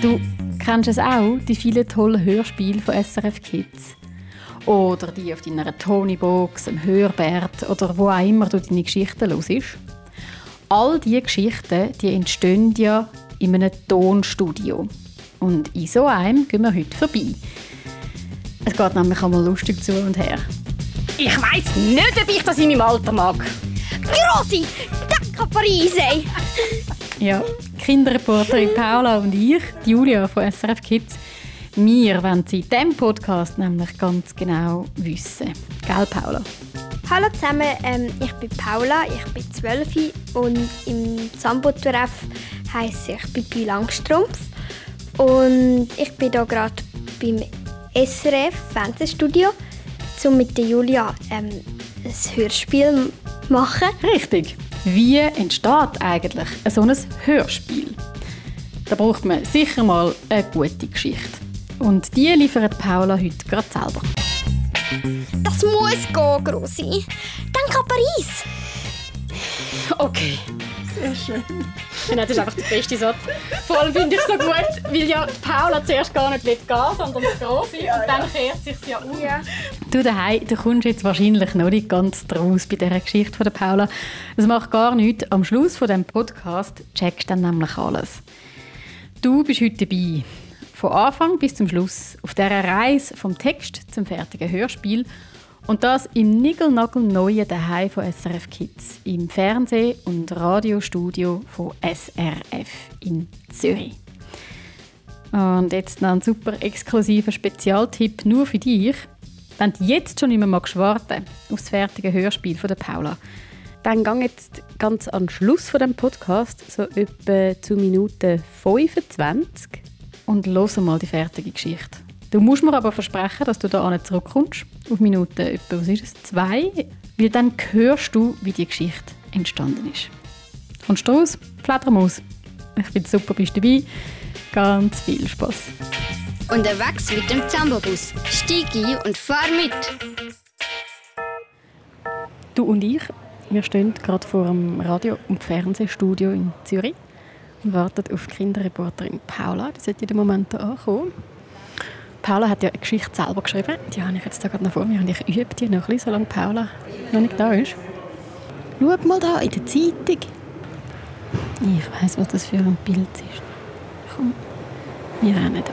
Du kennst es auch, die vielen tollen Hörspiele von SRF Kids. Oder die auf deiner Tonybox, im Hörbert oder wo auch immer du deine Geschichten hörst. All diese Geschichten die entstehen ja in einem Tonstudio. Und in so einem gehen wir heute vorbei. Es geht nämlich einmal lustig zu und her. Ich weiß nicht, ob ich das in meinem Alter mag. Grossi, Decca Parise! Ja, Kinderreporterin Paula und ich, die Julia von SRF Kids, wir wollen sie in diesem Podcast nämlich ganz genau wissen. Gell, Paula? Hallo zusammen, ähm, ich bin Paula, ich bin 12 und im Zambo-Treff heisse ich Bibi Langstrumpf. Und ich bin hier gerade beim SRF Fernsehstudio, um mit der Julia ähm, ein Hörspiel zu machen. Richtig. Wie entsteht eigentlich so ein Hörspiel? Da braucht man sicher mal eine gute Geschichte. Und die liefert Paula heute gerade selber. Das muss gehen, Grossi. Denk an Paris. Okay. Sehr schön. Nein, das ist einfach der beste Satz. Vor allem finde ich es so gut, weil ja Paula zuerst gar nicht gehen will, sondern das Grosse und dann kehrt sich ja um. Ja. Du daheim, du kommst jetzt wahrscheinlich noch nicht ganz draus bei dieser Geschichte von der Paula. Das macht gar nichts. Am Schluss von dem Podcast checkst du dann nämlich alles. Du bist heute dabei. Von Anfang bis zum Schluss auf dieser Reise vom Text zum fertigen Hörspiel und das im Nigelnagel neuen Daheim von SRF Kids im Fernseh- und Radiostudio von SRF in Zürich. Und jetzt noch ein super exklusiver Spezialtipp nur für dich. Wenn du jetzt schon nicht mehr warten auf das fertige Hörspiel von der Paula, dann gang jetzt ganz am Schluss von dem Podcast, so etwa zu Minute 25, und los mal die fertige Geschichte. Du musst mir aber versprechen, dass du da nicht zurückkommst, auf Minute etwa, was ist es, zwei, weil dann hörst du, wie die Geschichte entstanden ist. Kommst du raus? Fledermaus. Ich finde super, bist dabei. Ganz viel Spaß. Unterwegs mit dem Zambobus. Stieg ein und fahr mit. Du und ich, wir stehen gerade vor dem Radio- und Fernsehstudio in Zürich und warten auf die Kinderreporterin Paula. Die sollte in dem Moment ankommen. Paula hat ja eine Geschichte selber geschrieben. Die habe ich jetzt gerade noch vor mir und ich übe die noch ein bisschen, solange Paula noch nicht da ist. Schau mal da in der Zeitung. Ich weiß, was das für ein Bild ist. Komm, wir rennen da.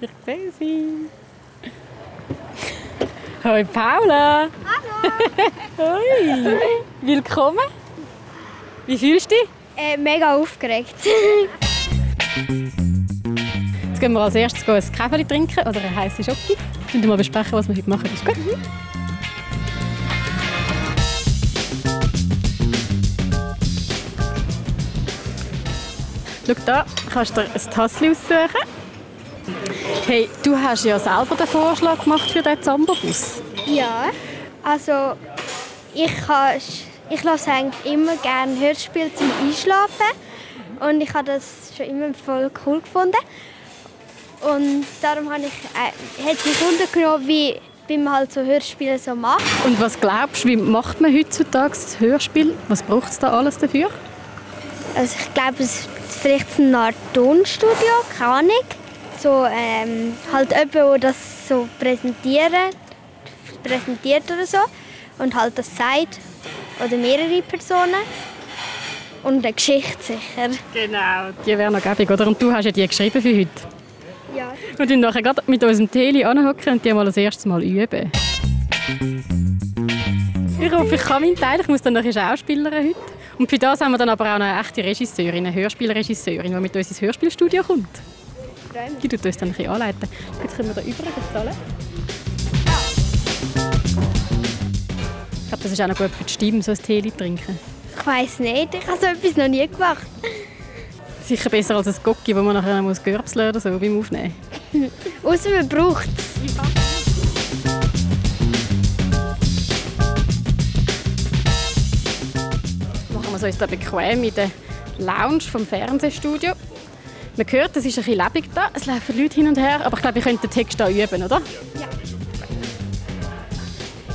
ich sehe sie. Hoi Paula. Hallo. Hoi. Willkommen. Wie fühlst du dich? Äh, mega aufgeregt. Gehen wir als erstes ein Kaffee trinken oder eine heiße Schoki. Und mal besprechen, was wir heute machen. Ist gut? Mhm. Schau da, kannst du dir ein Tassel aussuchen. Hey, du hast ja selber den Vorschlag gemacht für diesen Zambobus. Ja, also ich, ich lasse eigentlich immer gerne Hörspiele zum Einschlafen und ich habe das schon immer voll cool gefunden. Und darum habe ich, äh, hat mich wundern wie, wie man halt so Hörspiele so macht. Und was glaubst du, wie macht man heutzutage das Hörspiel? Was braucht es da alles dafür? Also ich glaube, es ist vielleicht eine Art Tonstudio, keine Ahnung. So, ähm, halt jemand, der das so präsentieren, präsentiert oder so und halt das sagt. Oder mehrere Personen. Und eine Geschichte sicher. Genau, die wäre noch gäbig, oder? Und du hast ja die geschrieben für heute. Ja. Und dann nachher gerade mit unserem Teli anhocken und die mal das erste Mal üben. Ich hoffe, ich kann meinen Teil. Ich muss dann noch Schauspielerin heute. Und für das haben wir dann aber auch eine echte Regisseurin, eine Hörspielregisseurin, die mit uns ins Hörspielstudio kommt. Die tut uns dann ein bisschen anleiten. Jetzt können wir da übrigens zahlen. Ich glaube, das ist auch noch gut für die Stimme, so ein Tee trinken. Ich weiß nicht, ich habe so etwas noch nie gemacht. Sicher besser als ein Gocki, wo man nachher muss Görbseln oder so beim Aufnehmen. Außer man braucht es. Machen wir es uns da bequem in der Lounge vom Fernsehstudio. Man hört, es ist ein bisschen lebendig da, es laufen Leute hin und her, aber ich glaube, ich könnte den Text da üben, oder? Ja.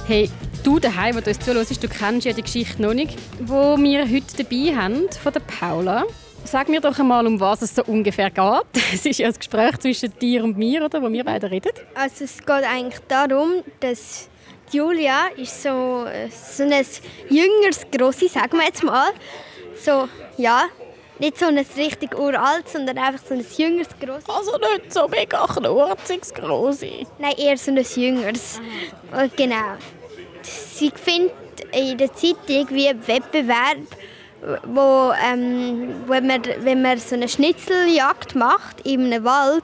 Hey, Du daheim, wo du uns zuhörst, du kennst ja die Geschichte noch nicht, wo wir heute dabei haben von der Paula. Sag mir doch einmal, um was es so ungefähr geht. Es ist ja ein Gespräch zwischen dir und mir, oder, wo wir beide reden. Also es geht eigentlich darum, dass Julia ist so, so ein jüngeres Grossi, sagen wir jetzt mal. So, ja, nicht so ein richtig uralt, sondern einfach so ein jüngeres Grossi. Also nicht so mega knurziges Grossi. Nein, eher so ein jüngeres. Und genau. Sie findet in der Zeitung wie einen Wettbewerb, wo, ähm, wenn, man, wenn man so eine Schnitzeljagd macht in einem Wald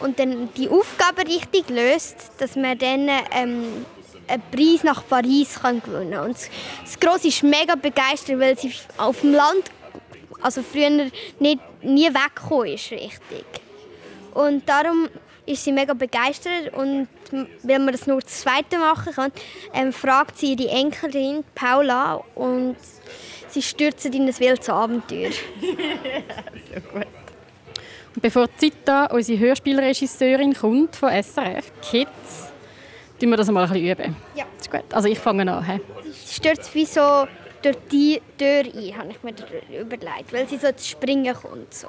und dann die Aufgabe richtig löst, dass man dann ähm, einen Preis nach Paris kann gewinnen kann. Und das Grosse ist mega begeistert, weil sie auf dem Land also früher nicht, nie weggekommen ist richtig. Und darum ist sie mega begeistert und weil man das nur das zweite machen kann, ähm, fragt sie die Enkelin Paula und sie stürzen in ein wildes Abenteuer. so gut. Und bevor Zita, unsere Hörspielregisseurin, kommt von SRF Kids, tun wir das mal ein bisschen üben. Ja. ist gut. Also ich fange an. He? Sie stürzt wie so durch die Tür ein, habe ich mir überlegt, weil sie so zu springen kommt. So.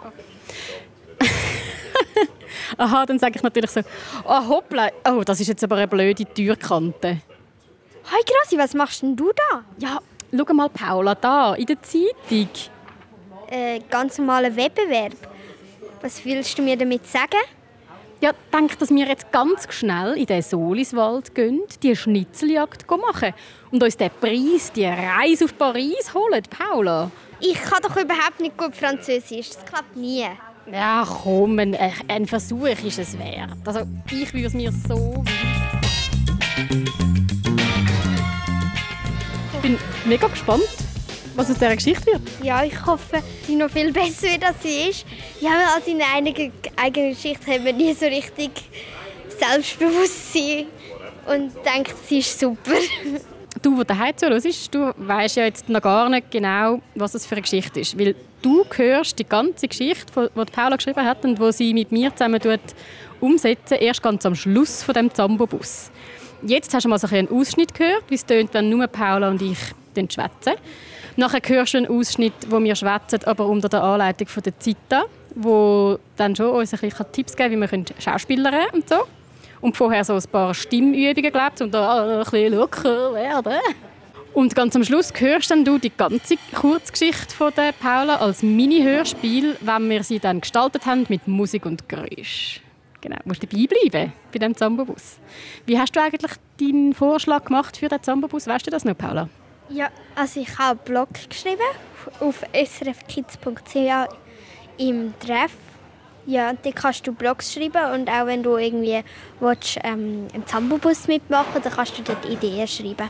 Aha, dann sage ich natürlich so, oh hoppla, oh, das ist jetzt aber eine blöde Türkante. Hi Grossi, was machst denn du da? Ja, schau mal Paula, da, in der Zeitung. Äh, ganz normaler Wettbewerb. Was willst du mir damit sagen? Ja, denk, dass wir jetzt ganz schnell in den Soliswald gehen, die Schnitzeljagd machen und uns den Preis, die Reise auf Paris holen, Paula. Ich kann doch überhaupt nicht gut Französisch. Das klappt nie. Ja, komm, ein, ein Versuch ist es wert. Also, ich würde es mir so Ich bin mega gespannt, was aus dieser Geschichte wird. Ja, ich hoffe, sie noch viel besser wird, als sie ist. Ja, also in einigen eigenen Geschichte haben wir nie so richtig Selbstbewusstsein und denkt, sie ist super. Du, der daheim zuhörst, du weißt ja jetzt noch gar nicht genau, was das für eine Geschichte ist. Weil du hörst die ganze Geschichte, die Paula geschrieben hat und die sie mit mir zusammen umsetzen, erst ganz am Schluss von dem Zambo-Bus. Jetzt hast du mal so einen Ausschnitt gehört, wie es tönt, wenn nur Paula und ich schwätzen. Nachher hörst du einen Ausschnitt, wo wir schwätzen, aber unter der Anleitung von der Zita, wo dann schon uns ein bisschen Tipps geben, wie wir Schauspielern und so. Und vorher so ein paar Stimmübungen, glaubt, um da ein bisschen locker werden. Und ganz am Schluss hörst dann du die ganze Kurzgeschichte von der Paula als Mini-Hörspiel, wenn wir sie dann gestaltet haben mit Musik und Geräusch. Genau, du musst dabei bleiben bei dem Zambobus. Wie hast du eigentlich deinen Vorschlag gemacht für den Zambobus? Weißt du das noch, Paula? Ja, also ich habe einen Blog geschrieben auf srfkids.ch im Treff. Ja, da kannst du Blogs schreiben und auch wenn du irgendwie willst, ähm, im Zambobus mitmachen dann kannst du dort Ideen schreiben.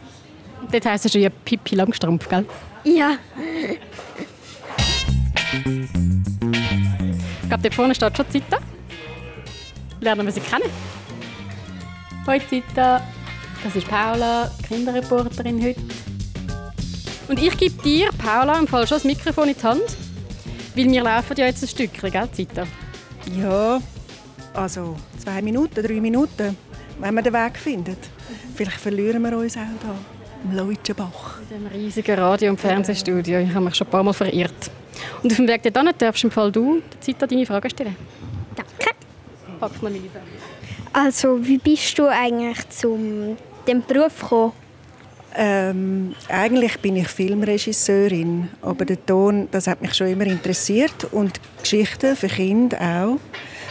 Dort heisst es schon ja Pippi Langstrumpf, gell? Ja. ich glaube, dort vorne steht schon Zita. Lernen wir sie kennen. Hoi Zita, das ist Paula, Kinderreporterin heute. Und ich gebe dir, Paula, im Fall schon das Mikrofon in die Hand, weil wir laufen ja jetzt ein Stückchen, gell, Zita? Ja, also zwei Minuten, drei Minuten, wenn wir den Weg finden. Vielleicht verlieren wir uns auch hier im Leutschenbach. In dem riesigen Radio- und Fernsehstudio. Ich habe mich schon ein paar Mal verirrt. Und auf dem Weg dorthin darfst du im Fall du Zeit deine Fragen stellen. Danke. Pack mal meine Also, wie bist du eigentlich zu dem Beruf gekommen? Ähm, eigentlich bin ich Filmregisseurin, aber der Ton, das hat mich schon immer interessiert und Geschichten für Kinder auch.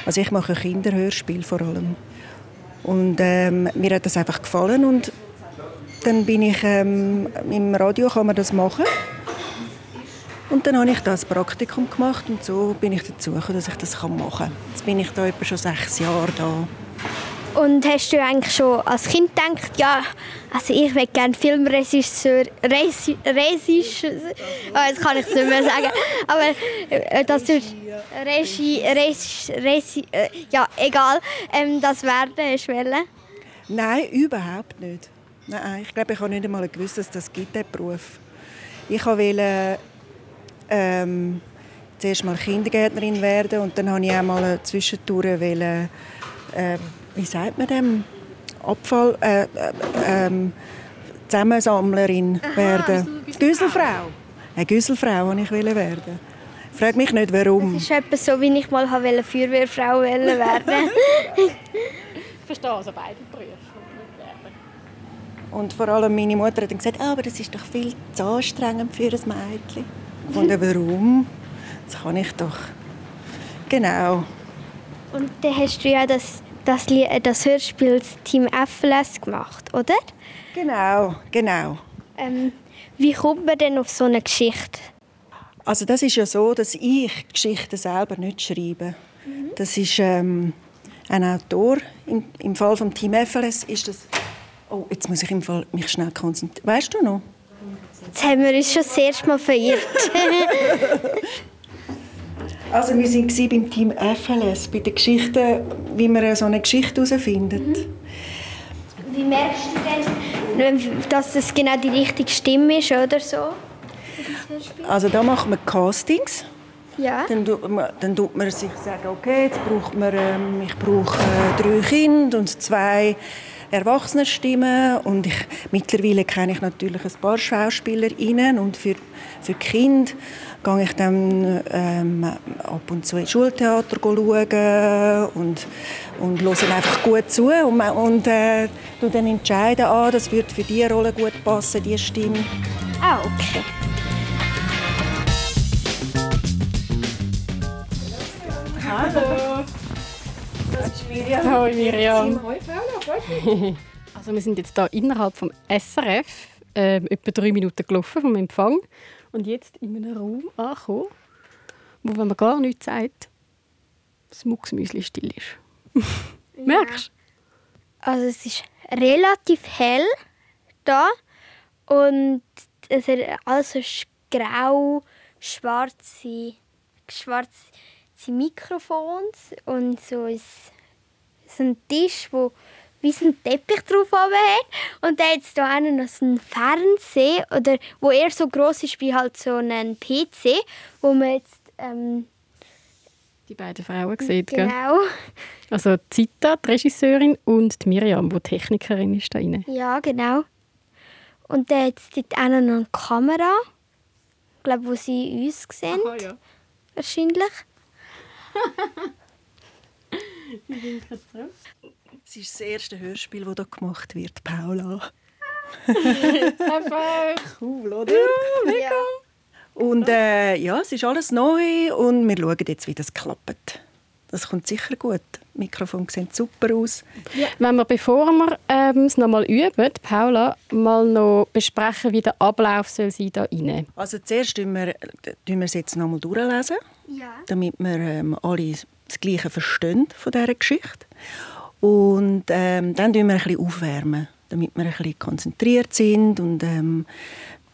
Also ich mache Kinderhörspiel vor allem. Und ähm, mir hat das einfach gefallen und dann bin ich ähm, im Radio kann man das machen. Und dann habe ich das Praktikum gemacht und so bin ich dazu gekommen, dass ich das machen kann. Jetzt bin ich da etwa schon sechs Jahre da. Und hast du eigentlich schon als Kind gedacht, ja, also ich will gerne Filmregisseur, Regisseur, oh, jetzt kann ich es nicht mehr sagen, aber äh, dass du Regie, Regie, Regie äh, ja, egal, ähm, das werden hast wollen? Nein, überhaupt nicht. Nein, ich glaube, ich habe nicht einmal gewusst, dass das gibt, diesen Beruf. Ich wollte ähm, zuerst mal Kindergärtnerin werden und dann wollte ich auch mal zwischendurch wollen, ähm, wie sagt man dem, Abfall, äh, äh, ähm, Zusammensammlerin werden. Güsselfrau. Eine Güsselfrau wollte ich werden. Frag mich nicht, warum. Das ist etwas so, wie ich mal Feuerwehrfrau werden Ich verstehe also beide Berufe. Und vor allem meine Mutter hat dann gesagt, ah, aber das ist doch viel zu anstrengend für ein Mädchen. Und warum? Das kann ich doch. Genau. Und dann hast du ja das, das, das Hörspiel Team FLS gemacht, oder? Genau, genau. Ähm, wie kommt man denn auf so eine Geschichte? Also das ist ja so, dass ich Geschichten selber nicht schreibe. Mhm. Das ist ähm, ein Autor. Im, Im Fall vom Team FLS ist das Oh, jetzt muss ich im Fall mich schnell konzentrieren. Weißt du noch? Jetzt haben wir uns schon das erste Mal verirrt. also wir waren beim Team FLS, bei der Geschichte, wie man so eine Geschichte herausfindet. Mhm. Wie merkst du denn, dass es genau die richtige Stimme ist oder so? Also da macht man Castings. Ja. Dann tut man, dann tut man sich sagen, okay, jetzt braucht man, ähm, ich brauche äh, drei Kinder und zwei Erwachsenenstimmen und ich, mittlerweile kenne ich natürlich ein paar Schauspielerinnen und für, für Kinder gehe ich dann ähm, ab und zu ins Schultheater schauen und, und höre einfach gut zu und, und äh, dann entscheiden, ah, das wird für diese Rolle gut passen, diese Stimme. Ah, okay. Hallo. Miriam. Hallo Miriam. Also wir sind jetzt hier innerhalb vom SRF äh, etwa drei Minuten gelaufen vom Empfang und jetzt in einem Raum angekommen, wo wenn man gar nichts sagt, das Mucksmüsli still ist. ja. Merkst du? Also es ist relativ hell da und es ist alles grau, schwarze, schwarze Mikrofons und so ein, so ein Tisch, wo wie so ein Teppich drauf hat. Und dann hat es da noch so einen Fernseher, oder, wo eher so groß ist wie halt so ein PC, wo man jetzt... Ähm, die beiden Frauen sieht, Genau. Gell? Also Zita, die Regisseurin, und die Miriam, die Technikerin ist da rein. Ja, genau. Und dann hat es dort noch eine Kamera, ich glaube, wo sie uns sehen. Aha, ja. Wahrscheinlich. Sie winken zurück. Es ist das erste Hörspiel, das hier gemacht wird, Paula. Cool, oder? Ja, mega. Und äh, ja, es ist alles neu und wir schauen jetzt, wie das klappt. Das kommt sicher gut. Die Mikrofone sehen super aus. Ja. Wenn wir, bevor wir ähm, es noch mal üben, Paula, mal noch besprechen, wie der Ablauf soll sein da rein. Also zuerst tun wir, tun wir es jetzt noch mal durchlesen, ja. damit wir ähm, alle das Gleiche verstehen von dieser Geschichte. Und ähm, dann tun wir ein bisschen aufwärmen, damit wir ein bisschen konzentriert sind. Und, ähm,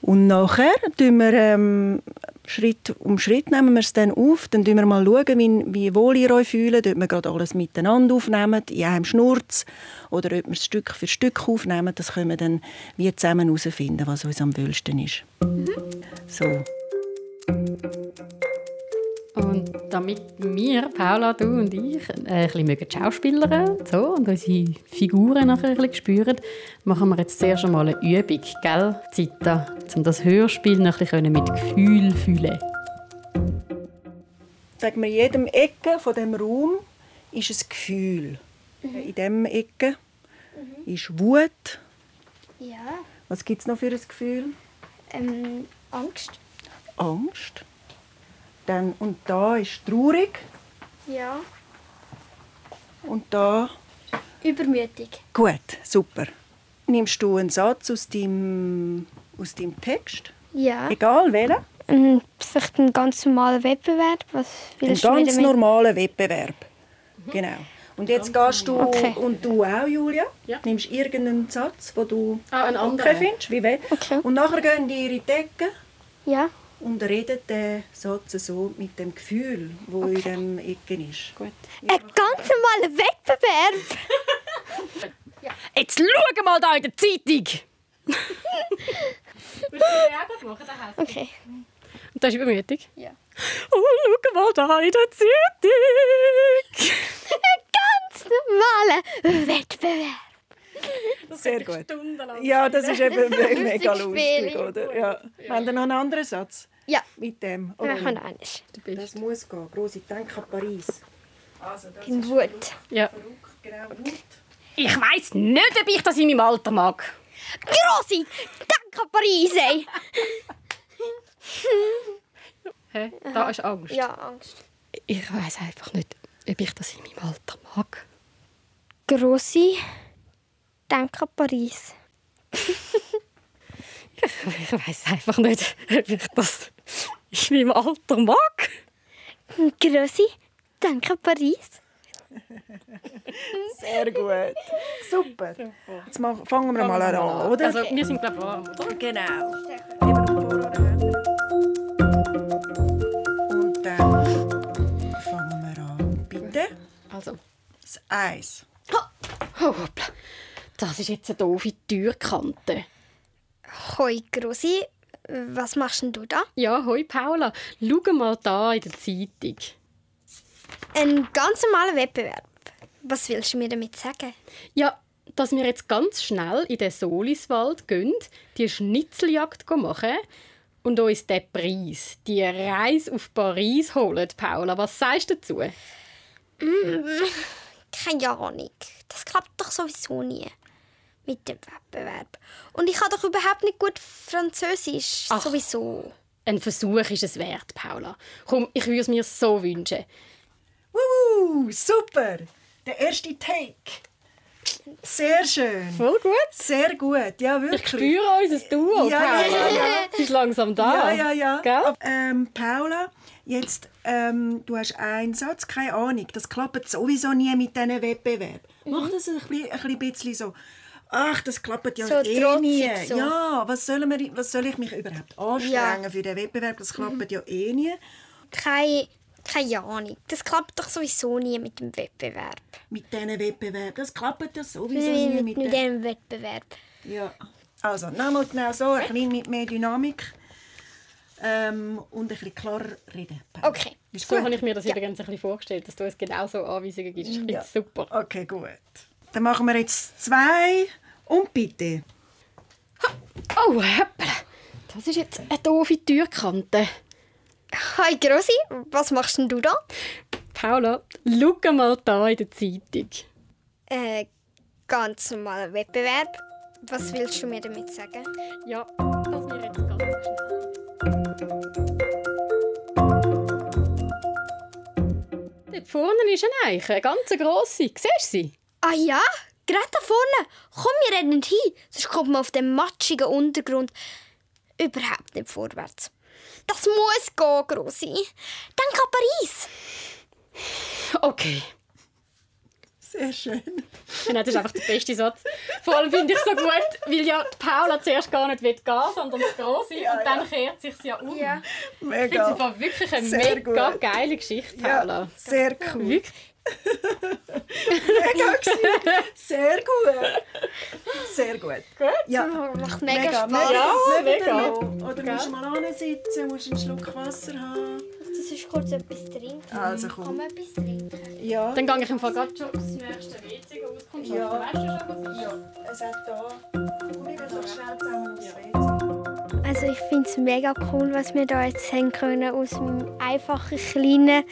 und nachher tun wir ähm, Schritt um Schritt nehmen wir es dann auf. Dann schauen wir mal, schauen, wie, wie wohl ihr euch fühlt, ob wir gerade alles miteinander aufnehmen, in einem Schnurz, oder ob wir es Stück für Stück aufnehmen. Das können wir dann wie zusammen herausfinden, was uns am wohlsten ist. Mhm. So. Und damit wir, Paula, du und ich, äh, ein bisschen Schauspieler so, und unsere Figuren nachher ein bisschen spüren, machen wir jetzt zuerst einmal eine Übung, gell, Zita, um das Hörspiel noch ein bisschen mit Gefühl zu fühlen. Sagen wir, in jedem Ecke von dem Raum ist ein Gefühl. Mhm. In diesem Ecke mhm. ist Wut. Ja. Was gibt es noch für ein Gefühl? Ähm, Angst. Angst. Dann, und da ist traurig. Ja. Und da? Übermütig. Gut, super. Nimmst du einen Satz aus deinem, aus deinem Text? Ja. Egal welchen? Ähm, vielleicht ein ganz normaler Wettbewerb. Was ein ganz normaler Wettbewerb. Mhm. Genau. Und jetzt gehst du, okay. und du auch, Julia, ja. nimmst irgendeinen Satz, den du ah, okay findest, wie Okay. Und nachher gehen die ihre Decke. Ja und redet den Satz so mit dem Gefühl, wo okay. in dem Ecken ist. Gut. Ein ganz normaler Wettbewerb. ja. Jetzt schau mal da in der Zeitung. Willst du machen? Okay. Und das ist übermütig? Ja. Oh, schau mal da in der Zeitung. Ein ganz normaler Wettbewerb. Sehr gut. Stundenlang. Ja, das ist eben mega Lustig oder? Ja. Haben wir noch einen anderen Satz Ja, mit dem? wir Okay. machen eines. Das muss gehen. Grosse, denk an Paris. Also, das In ist Wut. Ja. verrückt, genau, Wut. Ich weiss nicht, ob ich das in meinem Alter mag. Grossi, denk an Paris, ey. Hä? Da ist Angst. Ja, Angst. Ich weiss einfach nicht, ob ich das in meinem Alter mag. Grossi, denk an Paris. Ich weiss einfach nicht, ob ich das in meinem Alter mag. Grossi, denk an Paris. Sehr gut. Super. Jetzt fangen wir mal an, oder? Also, wir sind glaube ich warm, oder? Genau. Und dann fangen wir an. Bitte. Also, Das Eis. oh, hoppla. Das ist jetzt eine doofe Türkante. Hoi, Grossi, was machst denn du da? Ja, hoi Paula. Schau mal da in der Zeitung. Ein ganz normaler Wettbewerb. Was willst du mir damit sagen? Ja, dass wir jetzt ganz schnell in den Soliswald gehen, die Schnitzeljagd machen und uns den Preis, die Reise auf Paris holen, Paula. Was sagst du dazu? Keine Ahnung. Das klappt doch sowieso nie. Mit dem Wettbewerb. Und ich kann doch überhaupt nicht gut Französisch. Ach. Sowieso. Ein Versuch ist es wert, Paula. Komm, ich würde es mir so wünschen. Wuhu, super. Der erste Take. Sehr schön. Voll gut. Sehr gut, ja, Ich wirklich. spüre unser Duo, Ja, ja, Paula. ja, ja. Es ist langsam da. Ja, ja, ja. Gell? Ähm, Paula, jetzt, ähm, du hast einen Satz, keine Ahnung, das klappt sowieso nie mit diesen Wettbewerb. Mhm. Mach das ein bisschen, ein bisschen so, ach, das klappt ja So eh nie. so. Ja, was soll, wir, was soll ich mich überhaupt anstrengen für den Wettbewerb, das klappt Mhm. ja eh nie. Keine, keine Ahnung. Das klappt doch sowieso nie mit dem Wettbewerb. Mit diesen Wettbewerb, das klappt ja sowieso nie mit, mit mit dem Wettbewerb. Ja, also, nochmal genau so, ein bisschen mit mehr Dynamik. Ähm, und ein bisschen klarer reden. Okay. Ist So gut? habe ich mir das übrigens ein bisschen vorgestellt, dass du uns genau so Anweisungen gibst. Finde Ja. super. Okay, gut. Dann machen wir jetzt zwei und bitte. Oh, hoppla. Das ist jetzt eine doofe Türkante. Hi Grossi, was machst denn du da? Paula, schau mal da in der Zeitung. Äh, ganz normaler Wettbewerb. Was willst du mir damit sagen? Ja, dass wir jetzt ganz schnell... Dort vorne ist eine Eiche, eine ganz grosse. Siehst du sie? Ah ja, gerade da vorne. Komm, wir rennen hin, sonst kommt man auf dem matschigen Untergrund überhaupt nicht vorwärts. Das muss gehen, Grossi. Denk an Paris. Okay. Sehr schön. Das ist einfach der beste Satz. Vor allem finde ich es so gut, weil ja die Paula zuerst gar nicht will gehen sondern das Grosse und dann kehrt sich ja um. Ja. Ich finde es Mega. einfach wirklich eine Sehr mega gut. geile Geschichte, Paula. Ja, sehr cool. Wirklich. Mega gewesen. Sehr gut. Sehr gut. Gut. Ja. Macht mega, Spaß. Ja, mega. Oder musst du mal sitzen, musst einen Schluck Wasser haben. Das ist kurz etwas trinken. Also komm. Kann man etwas trinken? Ja. Dann gehe ich im Fall gerade schon aufs nächste WC auskommen. Ja. Weißt du schon, was ist? ja. Es hat da. Komm, gehen doch schnell zusammen aufs WC. Also ich finde es mega cool, was wir da jetzt haben können aus einem einfachen kleinen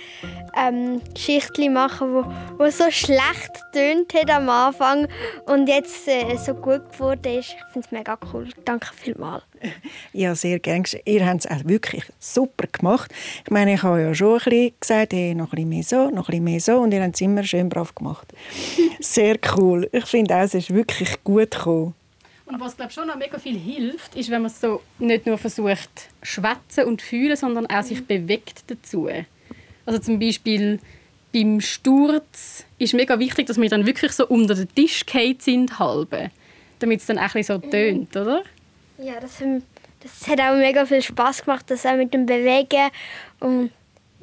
ähm, Geschichtli machen, wo, wo so schlecht tönt hat am Anfang und jetzt äh, so gut geworden ist. Ich finde es mega cool. Danke vielmals. Ja, sehr gerne. Ihr habt es auch wirklich super gemacht. Ich meine, ich habe ja schon ein bisschen gesagt, hey, noch ein bisschen mehr so, noch ein bisschen mehr so. Und ihr habt es immer schön brav gemacht. Sehr cool. Ich finde auch, es ist wirklich gut gekommen. Und was glaube schon noch mega viel hilft, ist, wenn man so nicht nur versucht schwätzen und fühlen, sondern auch sich bewegt dazu. Also zum Beispiel beim Sturz ist mega wichtig, dass wir dann wirklich so unter den Tisch gefallen sind, halbe, damit es dann auch ein bisschen so tönt, oder? Ja, das, haben- das hat auch mega viel Spaß gemacht, das auch mit dem Bewegen. Und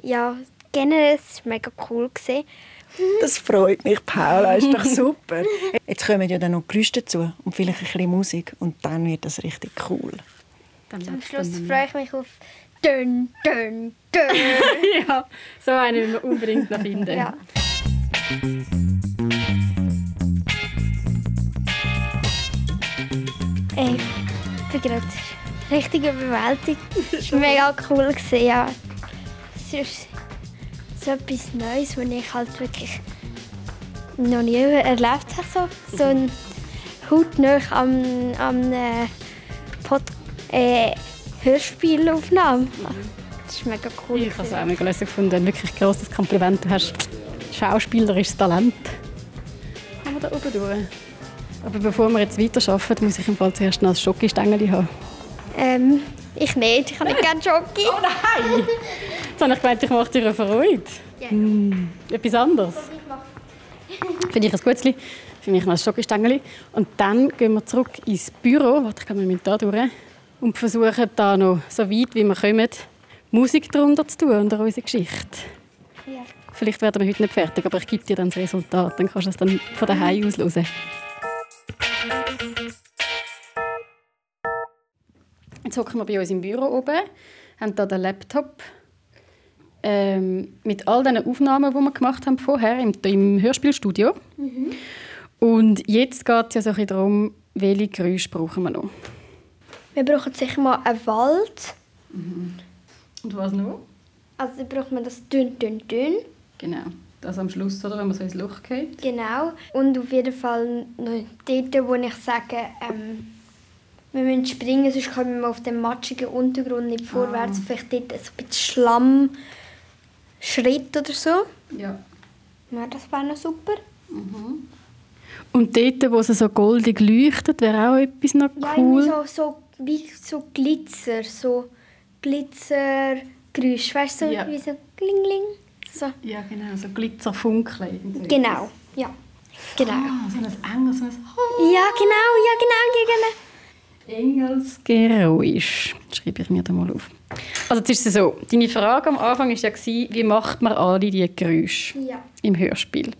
ja, generell ist es mega cool gesehen. Das freut mich, Paula. Ist doch super. Jetzt kommen ja dann noch Geräusche dazu und vielleicht ein bisschen Musik. Und dann wird das richtig cool. Dann Am Schluss freue ich mich auf Dön, Dön, Dön. ja, so einen müssen wir unbedingt noch finden. ja. Ey, ich bin gerade richtig überwältigt. Es war mega cool. Ja. Es ist so etwas Neues, was ich halt wirklich noch nie erlebt habe. So, so ein hautnah am, am äh, Pod äh, Hörspielaufnahme. Das ist mega cool. Ich habe es auch mega lässig gefunden. Ein wirklich grosses Kompliment. Du hast schauspielerisches Talent. Kann man da oben durch? Aber bevor wir jetzt weiterarbeiten, muss ich im Fall zuerst noch ein Schokostängel haben. Ähm, ich nicht. Ich habe nicht gerne Schoki. Oh nein! Jetzt habe ich gemeint, ich mache dir eine Freude. Ja. Mm, etwas anderes. Finde ich ein Gutzli. Für mich noch ein Schokostängel. Und dann gehen wir zurück ins Büro. Warte, ich gehe mal mit da durch. Und versuchen da noch, so weit wie wir kommen, Musik darunter zu tun unter unsere Geschichte. Ja. Vielleicht werden wir heute nicht fertig, aber ich gebe dir dann das Resultat. Dann kannst du es dann von daheim aus hören. Jetzt hocken wir bei uns im Büro oben, haben hier den Laptop ähm, mit all den Aufnahmen, die wir gemacht haben vorher im, im Hörspielstudio. Und jetzt geht es ja so ein bisschen darum, welche Geräusche brauchen wir noch. Wir brauchen sicher mal einen Wald. Und was noch? Also dann braucht man das dünn, dünn, dünn. Genau, das am Schluss, oder, wenn man so ins Loch geht. Genau. Und auf jeden Fall noch dort, wo ich sage, ähm, wir müssen springen, sonst kommen wir auf dem matschigen Untergrund nicht vorwärts. Vielleicht dort so ein bisschen Schlamm, Schritt oder so. Ja. Ja, das wäre noch super. Und dort, wo es so goldig leuchtet, wäre auch etwas noch Ja, cool. irgendwie so, so, wie so Glitzer, so Glitzergeräusch. Weißt du, so Ja. wie so Kling, So. Ja, genau, so Glitzerfunkeln. irgendwie. Genau, ja. Genau. Ah, so ein Engel, so ein Ja, genau, ja, genau, ja, genau. Engelsgeräusch. Schreibe ich mir da mal auf. Also jetzt ist es so, deine Frage am Anfang war ja, wie macht man alle diese Geräusche Ja. im Hörspiel?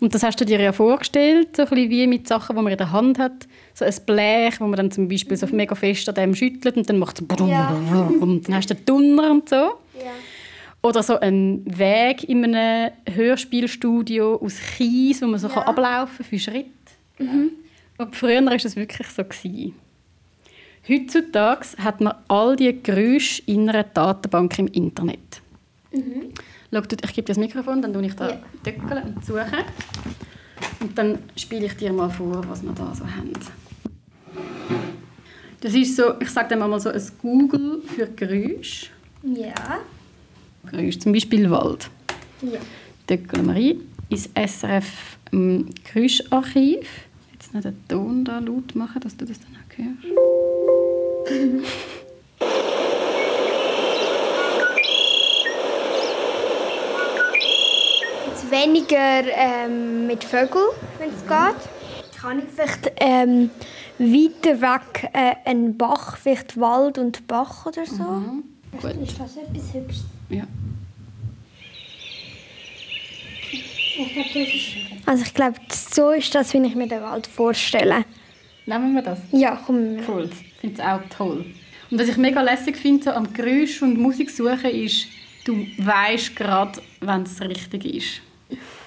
Und das hast du dir ja vorgestellt, so ein bisschen wie mit Sachen, die man in der Hand hat. So ein Blech, wo man dann zum Beispiel so mega fest an dem schüttelt und dann macht es Ja. und dann hast du den Donner und so. Ja. Oder so ein Weg in einem Hörspielstudio aus Kies, wo man so Ja. kann ablaufen für Schritt. Und früher war es wirklich so. Gewesen. Heutzutage hat man all diese Geräusche in einer Datenbank im Internet. Schau, du- ich gebe dir das Mikrofon, dann tue ich da Ja. Und suchen. Und dann spiele ich dir mal vor, was wir da so haben. Das ist so, ich sage dem mal so ein Google für Geräusche. Ja. Geräusche, zum Beispiel Wald. Ja. Döckeln wir ein ins SRF ähm, Geräuscharchiv. Jetzt noch den Ton da laut machen, dass du das dann auch hörst. Jetzt weniger ähm, mit Vögeln, wenn es geht. Kann ich vielleicht ähm, weiter weg äh, einen Bach, vielleicht Wald und Bach oder so? Gut. Ist das etwas Hübsches? Ja. Also ich glaube, so ist das, wie ich mir den Wald vorstelle. Nehmen wir das? Ja, komm. Cool. Ich finde es auch toll. Und was ich mega lässig finde so am Geräusch und Musik suchen ist, du weißt gerade, wenn es richtig ist.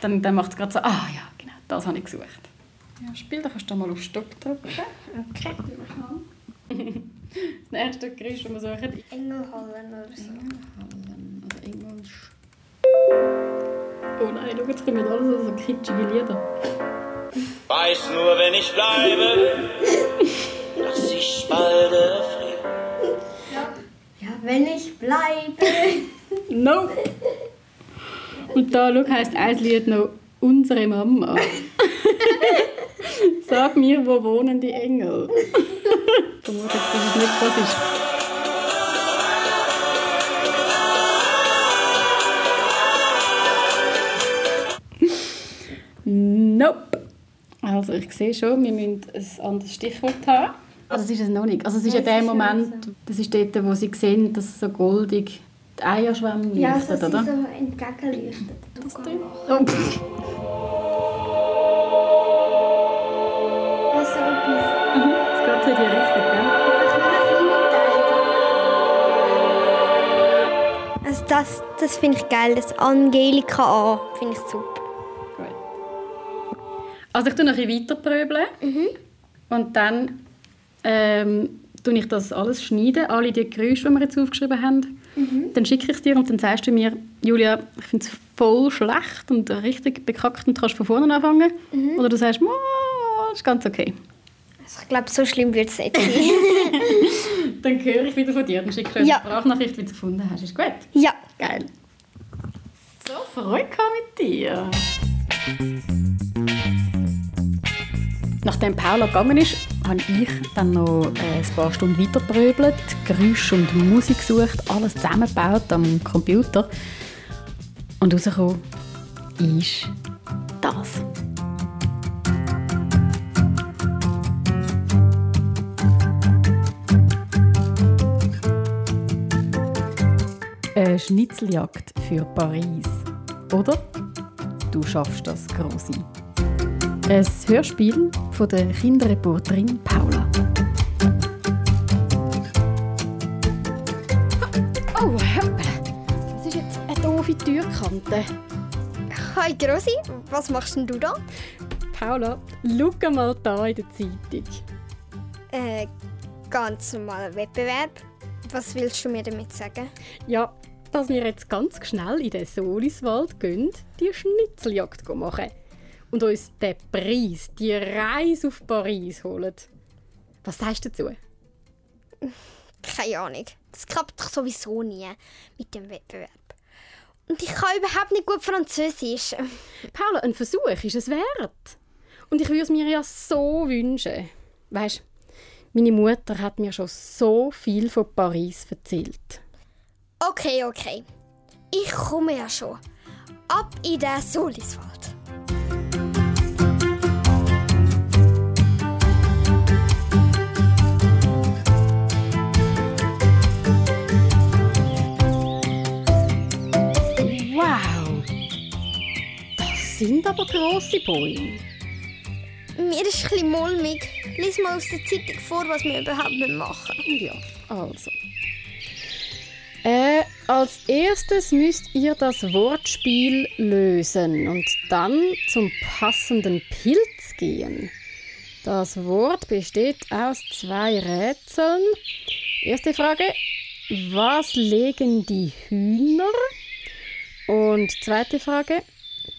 Dann, dann macht es gerade so, ah ja, genau, das habe ich gesucht. Ja, Spiel, da kannst du mal auf Stopp drücken. Okay. Das erste Geräusch, das wir suchen, Engelhallen oder so. Hallen oder Englisch. Oh nein, schau, jetzt kommen alles so kitschige Lieder. Weiß nur, wenn ich bleibe, dass ich bald erfriere. Ja, wenn ich bleibe. Nope. Und da schau, heisst ein Lied noch «Unsere Mama». Sag mir, wo wohnen die Engel? Vermute jetzt, dass es nicht das ist. Nope. Also ich sehe schon, wir müssen ein anderes Stichwort haben. Also es ist es noch nicht. Also es ist ja der Moment, das ist dort, wo sie sehen, dass so goldig die Eierschwämme Ja, leuchtet, so, oder? so entgegenleuchtet. Oh. Also etwas. Es geht so in die Richtung, gell? Also das, das finde ich geil, das Angelika A, finde ich super. Also ich tue noch ein bisschen weiter pröbeln. Und dann ähm, tue ich das alles schneiden, alle die Geräusche, die wir jetzt aufgeschrieben haben. Mhm. Dann schicke ich es dir und dann sagst du mir, Julia, ich finde es voll schlecht und richtig bekackt und kannst von vorne anfangen. Mhm. Oder du sagst, das ist ganz okay. Also ich glaube, so schlimm wird es nicht sein. dann höre ich wieder von dir. Dann schicke ich ja. eine Sprachnachricht, wie du gefunden hast. Ist gut? Ja. Geil. So, Freude mit dir. Nachdem Paula gegangen ist, habe ich dann noch äh, ein paar Stunden weitergebröbelt, Geräusche und Musik gesucht, alles zusammengebaut am Computer. Und rausgekommen ist das. Eine Schnitzeljagd für Paris. Oder? Du schaffst das, Grosi. Ein Hörspiel von der Kinderreporterin Paula. Oh, das ist jetzt eine doofe Türkante. Hi Grosi, was machst denn du da? Paula, schau mal da in der Zeitung. Äh, ganz normaler Wettbewerb. Was willst du mir damit sagen? Ja, dass wir jetzt ganz schnell in den Soliswald gehen, die Schnitzeljagd machen und uns den Preis, die Reise auf Paris holen. Was sagst du dazu? Keine Ahnung. Das klappt doch sowieso nie mit dem Wettbewerb. Und ich kann überhaupt nicht gut Französisch. Paula, ein Versuch ist es wert. Und ich würde es mir ja so wünschen. Weißt, meine Mutter hat mir schon so viel von Paris erzählt. Okay, okay. Ich komme ja schon. Ab in den Soliswald. Sind aber grosse Bäume. Mir ist bisschen mulmig. Lies mal aus der Zeitung vor, was wir überhaupt machen Ja, also. Äh, als erstes müsst ihr das Wortspiel lösen und dann zum passenden Pilz gehen. Das Wort besteht aus zwei Rätseln. Erste Frage: Was legen die Hühner? Und zweite Frage: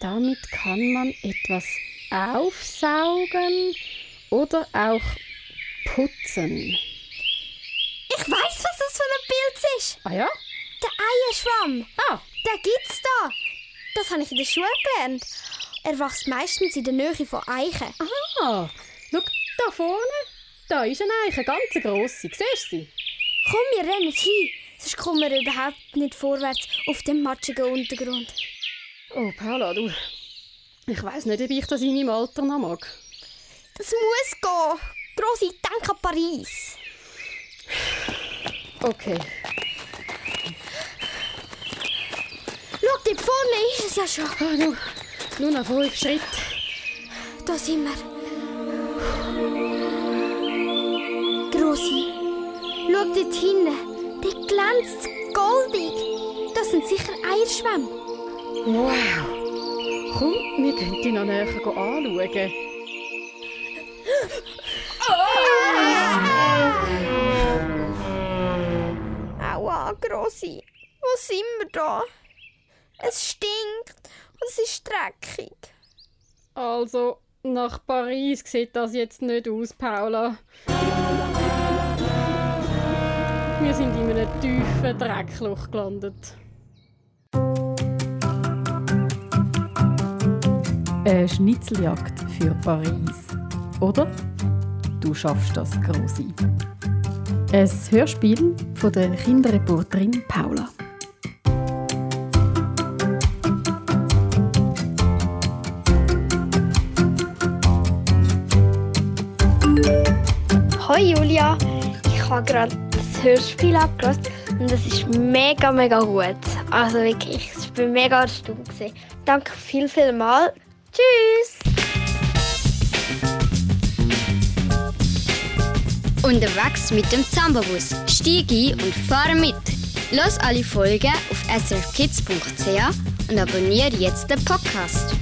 damit kann man etwas aufsaugen oder auch putzen. Ich weiß, was das für ein Pilz ist. Ah ja? Der Eierschwamm. Ah. Der gibt's da. Das habe ich in der Schule gelernt. Er wächst meistens in der Nähe von Eichen. Ah, schau da vorne. Da ist eine Eiche, ganz grosse. Siehst du sie? Komm, wir rennen hin. Sonst kommen wir überhaupt nicht vorwärts auf dem matschigen Untergrund. Oh, Paula, du. Ich weiß nicht, ob ich das in meinem Alter noch mag. Das muss gehen. Grossi, denk an Paris. Okay. Schau, dort vorne ist es ja schon. Ah, nur, nur noch fünf Schritte. Da sind wir. Grossi, schau dort hinten. Dort glänzt goldig. Das sind sicher Eierschwämme. Wow! Komm, wir können die noch näher anschauen. Aua, Grossi. Wo sind wir da? Es stinkt und es ist dreckig. Also, nach Paris sieht das jetzt nicht aus, Paula. Wir sind in einem tiefen Dreckloch gelandet. Eine Schnitzeljagd für Paris. Oder? Du schaffst das, Grosi. Ein Hörspiel von der Kinderreporterin Paula. Hoi Julia, ich habe gerade das Hörspiel abgehört und es ist mega, mega gut. Also wirklich, ich bin mega erstaunt. Danke viel, viel mal. Tschüss! Unterwegs mit dem Zambabus. Stieg ein und fahre mit. Los alle Folgen auf srkids.ch und abonniere jetzt den Podcast.